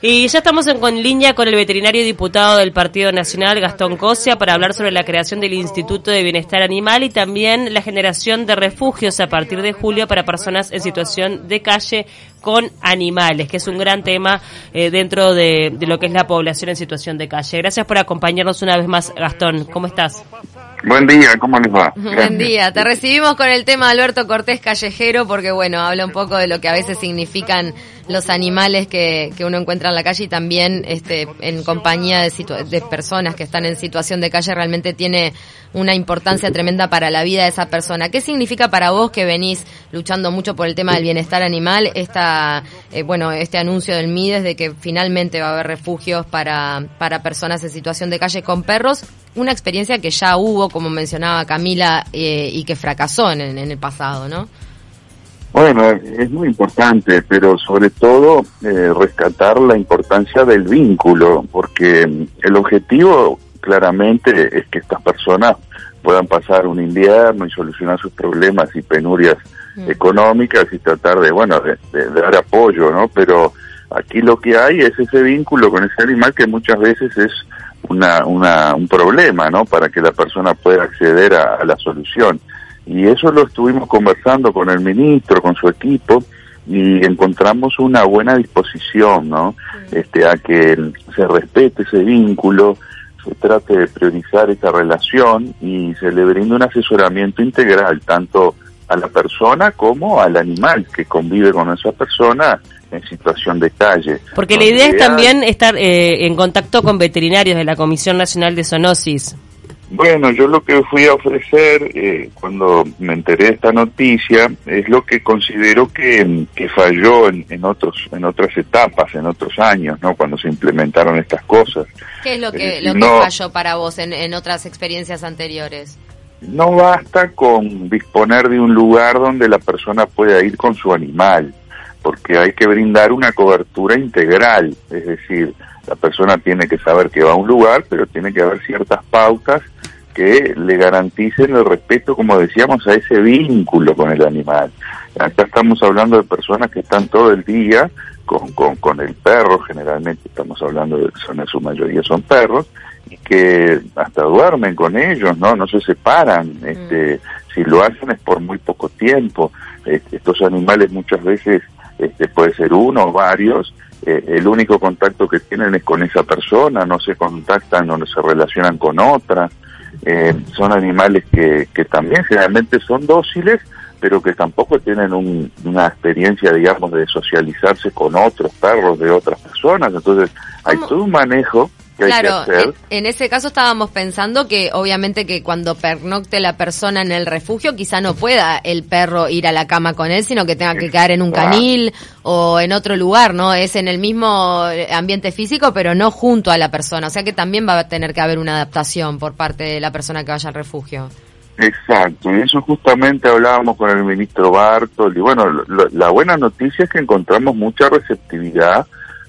Y ya estamos en línea con el veterinario diputado del Partido Nacional, Gastón Cosia, para hablar sobre la creación del Instituto de Bienestar Animal y también la generación de refugios a partir de julio para personas en situación de calle con animales, que es un gran tema eh, dentro de, de lo que es la población en situación de calle. Gracias por acompañarnos una vez más, Gastón. ¿Cómo estás? Buen día, ¿cómo les va? Buen día, te recibimos con el tema Alberto Cortés Callejero porque bueno, habla un poco de lo que a veces significan los animales que, que uno encuentra en la calle y también este, en compañía de, de personas que están en situación de calle realmente tiene una importancia tremenda para la vida de esa persona. ¿Qué significa para vos que venís luchando mucho por el tema del bienestar animal esta, eh, bueno, este anuncio del MIDES de que finalmente va a haber refugios para, para personas en situación de calle con perros? Una experiencia que ya hubo, como mencionaba Camila, eh, y que fracasó en, en el pasado, ¿no? Bueno, es muy importante, pero sobre todo eh, rescatar la importancia del vínculo, porque el objetivo claramente es que estas personas puedan pasar un invierno y solucionar sus problemas y penurias mm. económicas y tratar de, bueno, de, de, dar apoyo, ¿no? Pero aquí lo que hay es ese vínculo con ese animal que muchas veces es una, una, un problema, ¿no? Para que la persona pueda acceder a, a la solución y eso lo estuvimos conversando con el ministro, con su equipo, y encontramos una buena disposición, ¿no? Este, a que se respete ese vínculo, se trate de priorizar esa relación y se le brinde un asesoramiento integral, tanto a la persona como al animal que convive con esa persona en situación de calle. Porque la idea es también estar eh, en contacto con veterinarios de la Comisión Nacional de Zoonosis. Bueno, yo lo que fui a ofrecer eh, cuando me enteré de esta noticia es lo que considero que, que falló en, en, otros en otras etapas, en otros años, ¿no? Cuando se implementaron estas cosas. ¿Qué es lo que, eh, lo que no, falló para vos en, en otras experiencias anteriores? No basta con disponer de un lugar donde la persona pueda ir con su animal, porque hay que brindar una cobertura integral, es decir, la persona tiene que saber que va a un lugar, pero tiene que haber ciertas pautas que le garanticen el respeto, como decíamos, a ese vínculo con el animal. Acá estamos hablando de personas que están todo el día con, con, con el perro, generalmente estamos hablando de que son en su mayoría son perros, y que hasta duermen con ellos, ¿no? No se separan, mm. este, si lo hacen es por muy poco tiempo. Este, estos animales muchas veces este, puede ser uno o varios, eh, el único contacto que tienen es con esa persona, no se contactan o no se relacionan con otra. Eh, son animales que, que también generalmente son dóciles, pero que tampoco tienen un, una experiencia, digamos, de socializarse con otros perros de otras personas. Entonces, hay todo un manejo que claro, hay que hacer. En, ese caso estábamos pensando que obviamente que cuando pernocte la persona en el refugio quizá no pueda el perro ir a la cama con él, sino que tenga que quedar en un canil o en otro lugar, ¿no? Es en el mismo ambiente físico, pero no junto a la persona. O sea que también va a tener que haber una adaptación por parte de la persona que vaya al refugio. Exacto, y eso justamente hablábamos con el ministro Bartol, y bueno, lo, la buena noticia es que encontramos mucha receptividad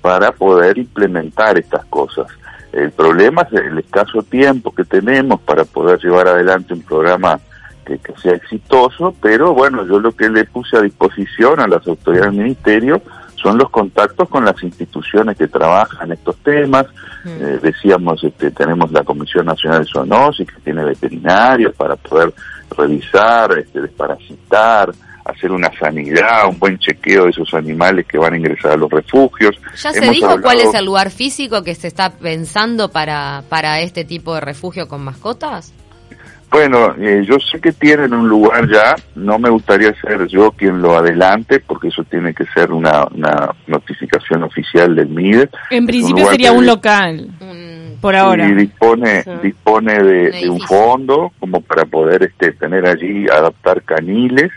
para poder implementar estas cosas. El problema es el escaso tiempo que tenemos para poder llevar adelante un programa que, que, sea exitoso, pero bueno, yo lo que le puse a disposición a las autoridades del ministerio son los contactos con las instituciones que trabajan estos temas. Mm. Eh, decíamos, este, tenemos la Comisión Nacional de Zoonosis, que tiene veterinarios para poder revisar, este, desparasitar, hacer una sanidad, un buen chequeo de esos animales que van a ingresar a los refugios. ¿Ya se dijo hablado... cuál es el lugar físico que se está pensando para, para este tipo de refugio con mascotas? Bueno, eh, yo sé que tienen un lugar ya, no me gustaría ser yo quien lo adelante, porque eso tiene que ser una, una notificación oficial del MIDE. En principio un sería un local, por ahora. Y dispone, sí. dispone de, de, un fondo como para poder este, tener allí, adaptar caniles,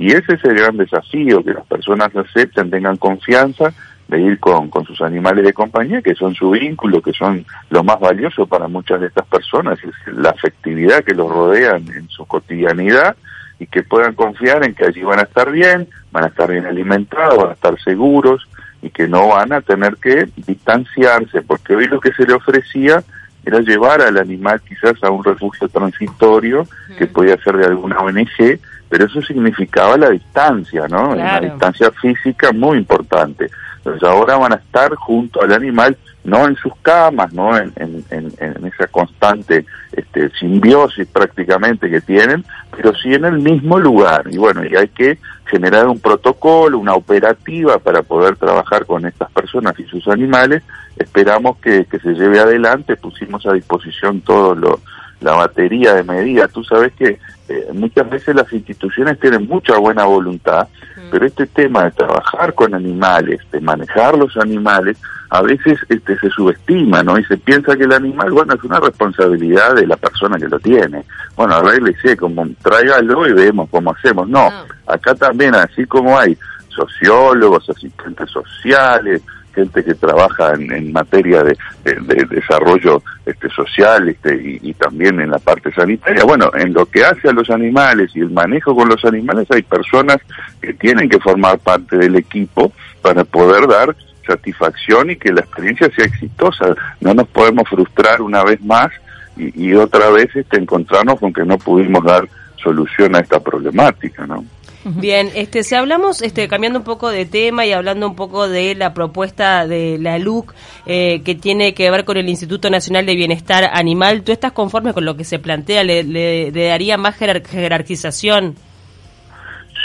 y ese es el gran desafío, que las personas acepten, tengan confianza de ir con, con sus animales de compañía, que son su vínculo, que son lo más valioso para muchas de estas personas, es la afectividad que los rodea en su cotidianidad y que puedan confiar en que allí van a estar bien, van a estar bien alimentados, van a estar seguros y que no van a tener que distanciarse, porque hoy lo que se le ofrecía era llevar al animal quizás a un refugio transitorio que podía ser de alguna ONG, pero eso significaba la distancia, ¿no? Claro. Una distancia física muy importante. Entonces ahora van a estar junto al animal, no en sus camas, no en, en, esa constante este, simbiosis prácticamente que tienen, pero sí en el mismo lugar. Y bueno, y hay que generar un protocolo, una operativa para poder trabajar con estas personas y sus animales. Esperamos que, que se lleve adelante, pusimos a disposición todo lo, la batería de medidas. Tú sabes que eh, muchas veces las instituciones tienen mucha buena voluntad, pero este tema de trabajar con animales, de manejar los animales, a veces este, se subestima, ¿no? Y se piensa que el animal, bueno, es una responsabilidad de la persona que lo tiene. Bueno, arréglese, como tráigalo y vemos cómo hacemos. No, ah. acá también, así como hay sociólogos, asistentes sociales, gente que trabaja en, materia de, desarrollo este, social este, y, también en la parte sanitaria. Bueno, en lo que hace a los animales y el manejo con los animales hay personas que tienen que formar parte del equipo para poder dar satisfacción y que la experiencia sea exitosa. No nos podemos frustrar una vez más y, otra vez este, encontrarnos con que no pudimos dar solución a esta problemática, ¿no? Bien, este, si hablamos, este, cambiando un poco de tema y hablando un poco de la propuesta de la LUC eh, que tiene que ver con el Instituto Nacional de Bienestar Animal, ¿tú estás conforme con lo que se plantea? ¿Le, daría más jerarquización?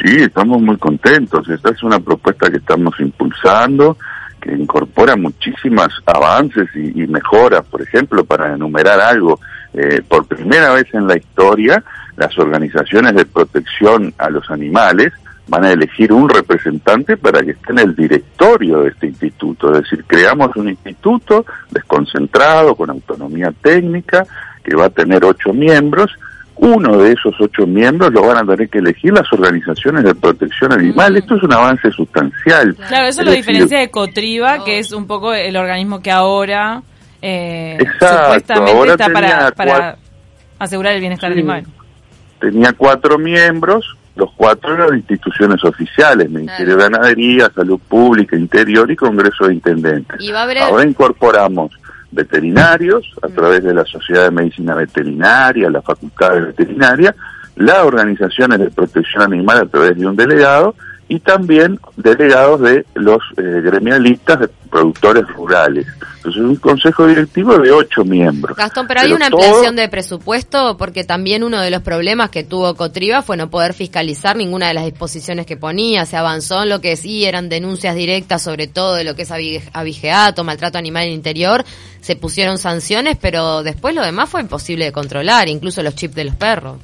Sí, estamos muy contentos. Esta es una propuesta que estamos impulsando, que incorpora muchísimas avances y, mejoras. Por ejemplo, para enumerar algo, eh, por primera vez en la historia, las organizaciones de protección a los animales van a elegir un representante para que esté en el directorio de este instituto. Es decir, creamos un instituto desconcentrado, con autonomía técnica, que va a tener ocho miembros. Uno de esos ocho miembros lo van a tener que elegir las organizaciones de protección animal. Mm. Esto es un avance sustancial. Claro, eso es, lo diferencia de Cotriba, que es un poco el organismo que ahora eh, supuestamente está para, asegurar el bienestar animal tenía cuatro miembros, los cuatro eran instituciones oficiales, Ministerio de Ganadería, Salud Pública, Interior y Congreso de Intendentes. Ahora incorporamos veterinarios a mm. través de la Sociedad de Medicina Veterinaria, la Facultad de Veterinaria, las organizaciones de protección animal a través de un delegado y también delegados de los eh, gremialistas de productores rurales. Entonces, un consejo directivo de ocho miembros. Gastón, pero hay una ampliación de presupuesto porque también uno de los problemas que tuvo Cotriba fue no poder fiscalizar ninguna de las disposiciones que ponía. Se avanzó en lo que sí eran denuncias directas, sobre todo de lo que es abigeato, maltrato animal en el interior. Se pusieron sanciones, pero después lo demás fue imposible de controlar, incluso los chips de los perros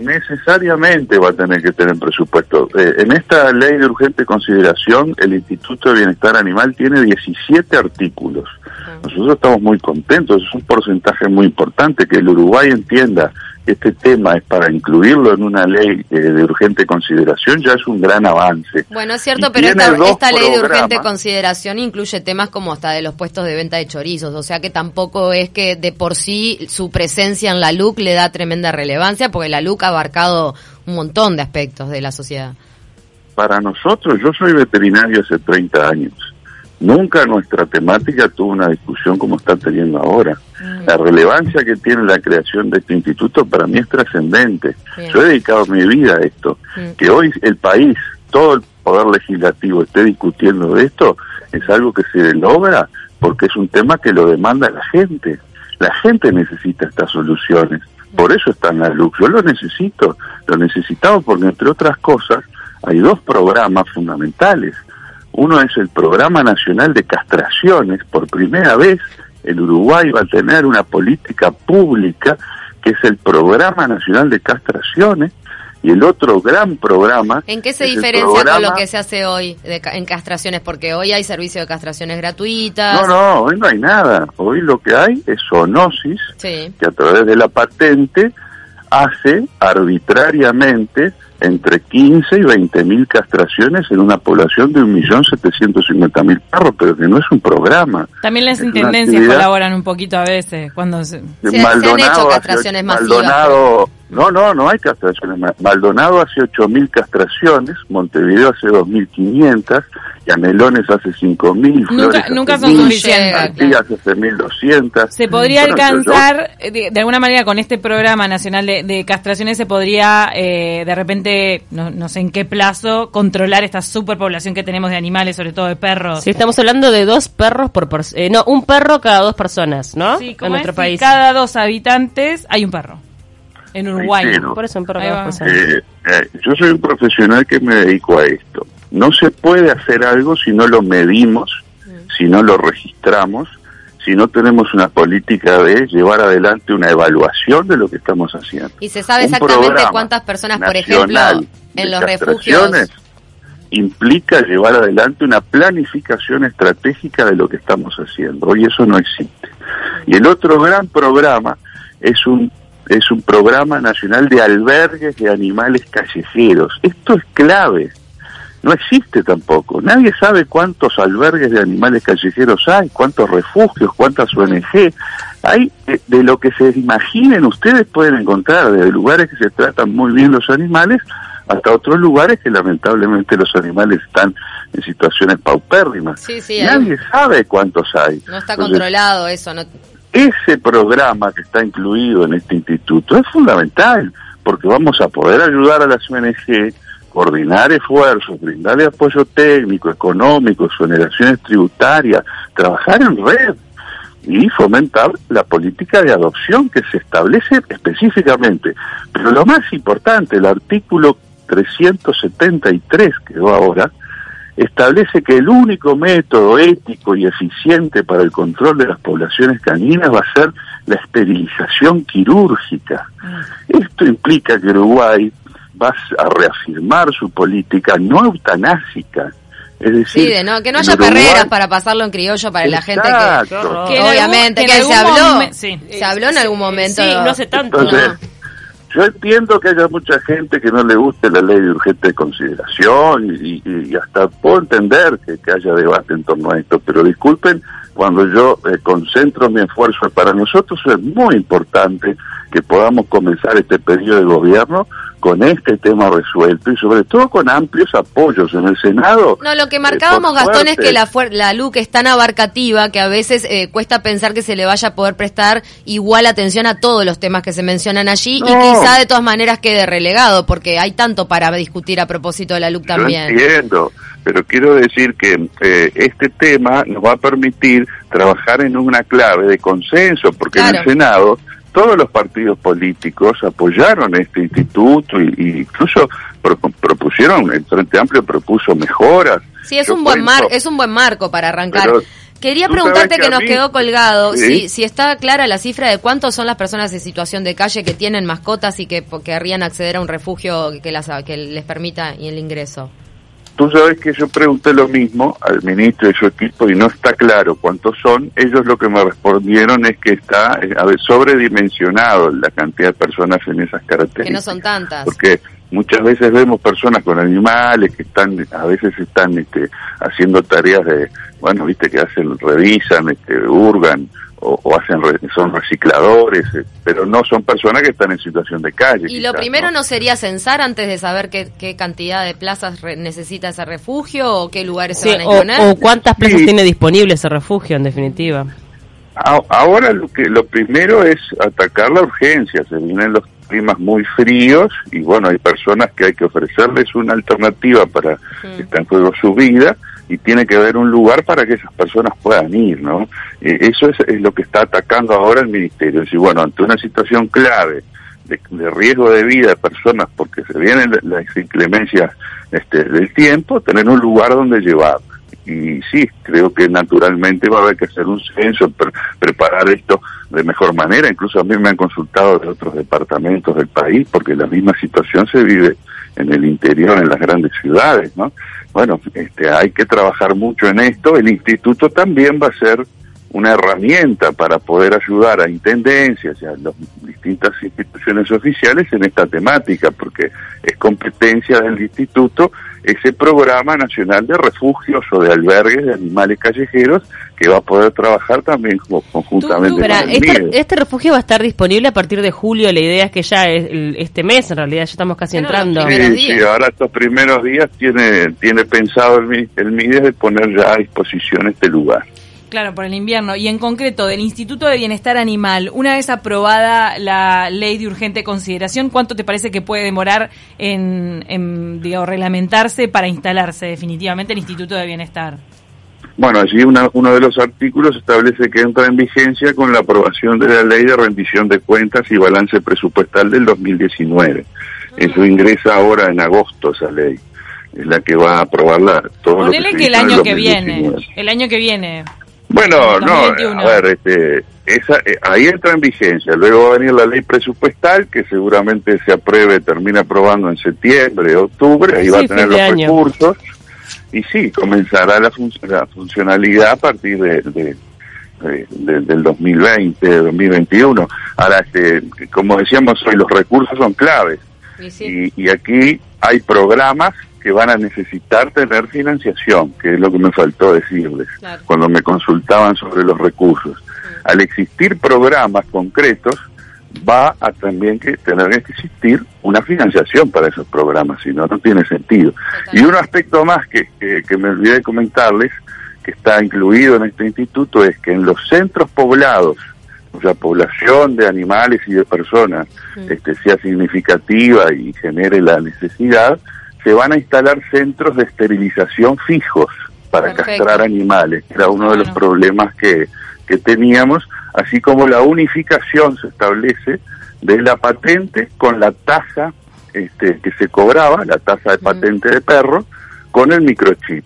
necesariamente va a tener que tener presupuesto. Eh, en esta ley de urgente consideración, el Instituto de Bienestar Animal tiene 17 artículos. Nosotros estamos muy contentos, es un porcentaje muy importante que el Uruguay entienda este tema es para incluirlo en una ley eh, de urgente consideración, ya es un gran avance. Bueno, es cierto, pero esta, esta ley de urgente consideración incluye temas como hasta de los puestos de venta de chorizos, o sea que tampoco es que de por sí su presencia en la LUC le da tremenda relevancia, porque la LUC ha abarcado un montón de aspectos de la sociedad. Para nosotros, yo soy veterinario hace 30 años Nunca nuestra temática tuvo una discusión como está teniendo ahora. Mm. La relevancia que tiene la creación de este instituto para mí es trascendente. Yo he dedicado mi vida a esto. Mm. Que hoy el país, todo el poder legislativo esté discutiendo de esto, es algo que se logra porque es un tema que lo demanda la gente. La gente necesita estas soluciones. Por eso está en la luz. Yo lo necesito. Lo necesitamos porque, entre otras cosas, hay dos programas fundamentales uno es el Programa Nacional de Castraciones. Por primera vez el Uruguay va a tener una política pública que es el Programa Nacional de Castraciones. Y el otro gran programa... ¿En qué se diferencia con lo que se hace hoy en castraciones? Porque hoy hay servicio de castraciones gratuitas. No, no, hoy no hay nada. Hoy lo que hay es zoonosis, que a través de la patente hace arbitrariamente entre 15 y 20 mil castraciones en una población de 1.750.000 perros, pero que no es un programa. También las intendencias colaboran un poquito a veces cuando se, han hecho castraciones masivas. No, no, no hay castraciones. Maldonado hace 8.000 castraciones, Montevideo hace 2.500, Canelones hace 5.000, Nunca, nunca son suficientes. hace 1.200. Se podría alcanzar, de, alguna manera, con este programa nacional de, castraciones, se podría, eh, de repente, no, sé en qué plazo, controlar esta superpoblación que tenemos de animales, sobre todo de perros. Sí, estamos hablando de dos perros por persona. Eh, no, un perro cada dos personas, ¿no? Sí, en nuestro país. Cada dos habitantes hay un perro en Uruguay. Por eso eh, eh, yo soy un profesional que me dedico a esto. No se puede hacer algo si no lo medimos, mm. si no lo registramos, si no tenemos una política de llevar adelante una evaluación de lo que estamos haciendo. ¿Y se sabe exactamente cuántas personas, por ejemplo, en los refugios? implica llevar adelante una planificación estratégica de lo que estamos haciendo. Hoy eso no existe. Y el otro gran programa es un es un programa nacional de albergues de animales callejeros. Esto es clave. No existe tampoco. Nadie sabe cuántos albergues de animales callejeros hay, cuántos refugios, cuántas ONG. Hay de, lo que se imaginen ustedes pueden encontrar, desde lugares que se tratan muy bien los animales hasta otros lugares que lamentablemente los animales están en situaciones paupérrimas. Nadie sabe cuántos hay. No está controlado eso, no, ese programa que está incluido en este instituto es fundamental, porque vamos a poder ayudar a las ONG, coordinar esfuerzos, brindarle apoyo técnico, económico, exoneraciones tributarias, trabajar en red y fomentar la política de adopción que se establece específicamente. Pero lo más importante, el artículo 373 que va ahora, establece que el único método ético y eficiente para el control de las poblaciones caninas va a ser la esterilización quirúrgica. Mm. Esto implica que Uruguay va a reafirmar su política no eutanásica, es decir, sí, no, que no haya perreras para pasarlo en criollo para la gente que, obviamente que, se habló se habló en algún momento. sí, no hace tanto. Yo entiendo que haya mucha gente que no le guste la ley de urgente consideración y, hasta puedo entender que, haya debate en torno a esto, pero disculpen cuando yo eh, concentro mi esfuerzo. Para nosotros es muy importante que podamos comenzar este periodo de gobierno con este tema resuelto y sobre todo con amplios apoyos en el Senado. No, lo que marcábamos, Gastón, es que la, la LUC es tan abarcativa que a veces eh, cuesta pensar que se le vaya a poder prestar igual atención a todos los temas que se mencionan allí y quizá de todas maneras quede relegado porque hay tanto para discutir a propósito de la LUC también. entiendo, pero quiero decir que eh, este tema nos va a permitir trabajar en una clave de consenso porque en el Senado todos los partidos políticos apoyaron este instituto y, incluso propusieron, el Frente Amplio propuso mejoras. Sí, es un buen mar, es un buen marco para arrancar. Quería preguntarte que, nos quedó colgado, si, si está clara la cifra de cuántos son las personas en situación de calle que tienen mascotas y que querrían acceder a un refugio que, las, que les permita el ingreso. Tú sabes que yo pregunté lo mismo al ministro y su equipo y no está claro cuántos son. Ellos lo que me respondieron es que está eh, a ver, sobredimensionado la cantidad de personas en esas características. Que no son tantas. Porque muchas veces vemos personas con animales que están, a veces están este, haciendo tareas de, bueno, viste, que hacen, revisan, este, hurgan o, hacen son recicladores, eh, pero no son personas que están en situación de calle. ¿Y lo primero ¿no? sería censar antes de saber qué, qué cantidad de plazas necesita ese refugio o qué lugares se van a imponer? O, cuántas plazas tiene disponible ese refugio, en definitiva. Ahora lo que lo primero es atacar la urgencia, se vienen los climas muy fríos y bueno, hay personas que hay que ofrecerles una alternativa para que está en juego su vida y tiene que haber un lugar para que esas personas puedan ir, ¿no? Eh, eso es, lo que está atacando ahora el ministerio. Es decir, bueno, ante una situación clave de, riesgo de vida de personas porque se vienen las inclemencias este, del tiempo, tener un lugar donde llevar. Y sí, creo que naturalmente va a haber que hacer un censo, preparar esto de mejor manera. Incluso a mí me han consultado de otros departamentos del país porque la misma situación se vive en el interior, en las grandes ciudades, ¿no? Bueno, este, hay que trabajar mucho en esto. El instituto también va a ser una herramienta para poder ayudar a intendencias y a las distintas instituciones oficiales en esta temática, porque es competencia del instituto ese programa nacional de refugios o de albergues de animales callejeros que va a poder trabajar también conjuntamente con el este, este, refugio va a estar disponible a partir de julio. La idea es que ya es este mes, en realidad, ya estamos casi entrando. Sí, sí, ahora estos primeros días tiene tiene pensado el, el MIDES de poner ya a disposición este lugar. Claro, por el invierno. Y en concreto, del Instituto de Bienestar Animal, una vez aprobada la ley de urgente consideración, ¿cuánto te parece que puede demorar en, en reglamentarse para instalarse definitivamente el Instituto de Bienestar? Bueno, allí uno de los artículos establece que entra en vigencia con la aprobación de la ley de rendición de cuentas y balance presupuestal del 2019. Eso ingresa ahora en agosto, esa ley. Es la que va a aprobarla todo Ponele que, el año que viene. El año que viene. Bueno, no, a ver, este, esa, eh, ahí entra en vigencia. Luego va a venir la ley presupuestal, que seguramente se apruebe, termina aprobando en septiembre, octubre, ahí va a tener los recursos. Y sí, comenzará la, la funcionalidad a partir de, del 2020, 2021. Ahora, este, como decíamos hoy, los recursos son claves. Y, y aquí hay programas que van a necesitar tener financiación, que es lo que me faltó decirles cuando me consultaban sobre los recursos. Al existir programas concretos, va a también que tener que existir una financiación para esos programas, si no, no tiene sentido. Y un aspecto más que, que, me olvidé de comentarles, que está incluido en este instituto, es que en los centros poblados, cuya población de animales y de personas este, sea significativa y genere la necesidad, se van a instalar centros de esterilización fijos para castrar animales, era uno de los problemas que, que teníamos, así como la unificación se establece de la patente con la tasa este, que se cobraba, la tasa de patente de perro, con el microchip.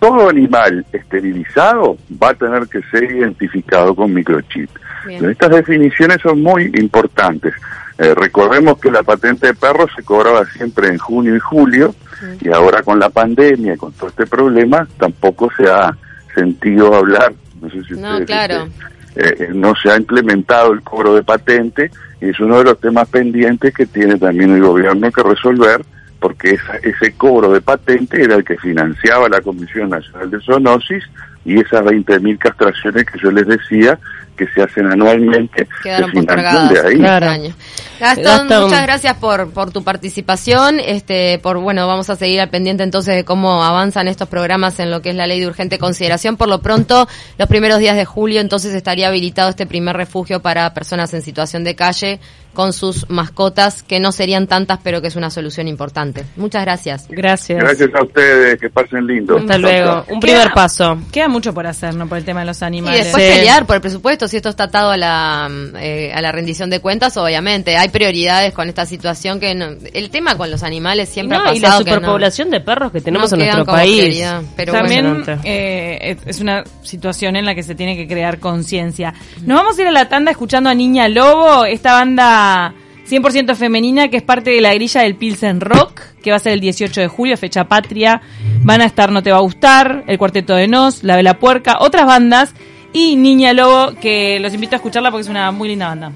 Todo animal esterilizado va a tener que ser identificado con microchip. Estas definiciones son muy importantes. Eh, recordemos que la patente de perro se cobraba siempre en junio y julio y ahora con la pandemia y con todo este problema tampoco se ha sentido hablar, no sé si no, claro. Este, eh, no se ha implementado el cobro de patente y es uno de los temas pendientes que tiene también el gobierno que resolver porque ese cobro de patente era el que financiaba la Comisión Nacional de Zoonosis y esas 20.000 castraciones que yo les decía que se hacen anualmente quedaron de ahí. Claro. Gastón, muchas gracias por, por tu participación. Este, por bueno, vamos a seguir al pendiente entonces de cómo avanzan estos programas en lo que es la ley de urgente consideración. Por lo pronto, los primeros días de julio entonces estaría habilitado este primer refugio para personas en situación de calle con sus mascotas, que no serían tantas, pero que es una solución importante. Muchas gracias. Gracias. Gracias a ustedes, que pasen lindo. Hasta luego. Un primer paso. Queda mucho por hacer, ¿no? Por el tema de los animales. Y después pelear por el presupuesto, si esto está atado a la, eh, a la rendición de cuentas, obviamente. Hay prioridades con esta situación que el tema con los animales siempre ha pasado. Y la superpoblación de perros que tenemos en nuestro país. Pero También eh, es una situación en la que se tiene que crear conciencia. Nos vamos a ir a la tanda escuchando a Niña Lobo, esta banda 100% femenina que es parte de la grilla del Pilsen Rock, que va a ser el 18 de julio, fecha patria. Van a estar No Te Va a Gustar, El Cuarteto de Nos, La Vela Puerca, otras bandas y Niña Lobo, que los invito a escucharla porque es una muy linda banda.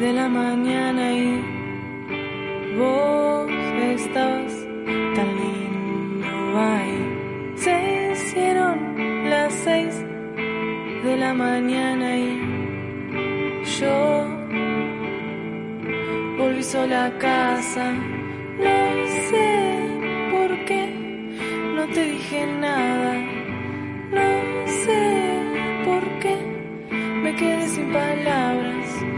De la mañana y vos estás tan lindo ahí. Se hicieron las seis de la mañana y yo volví sola a casa. No sé por qué no te dije nada. No sé por qué me quedé sin palabras.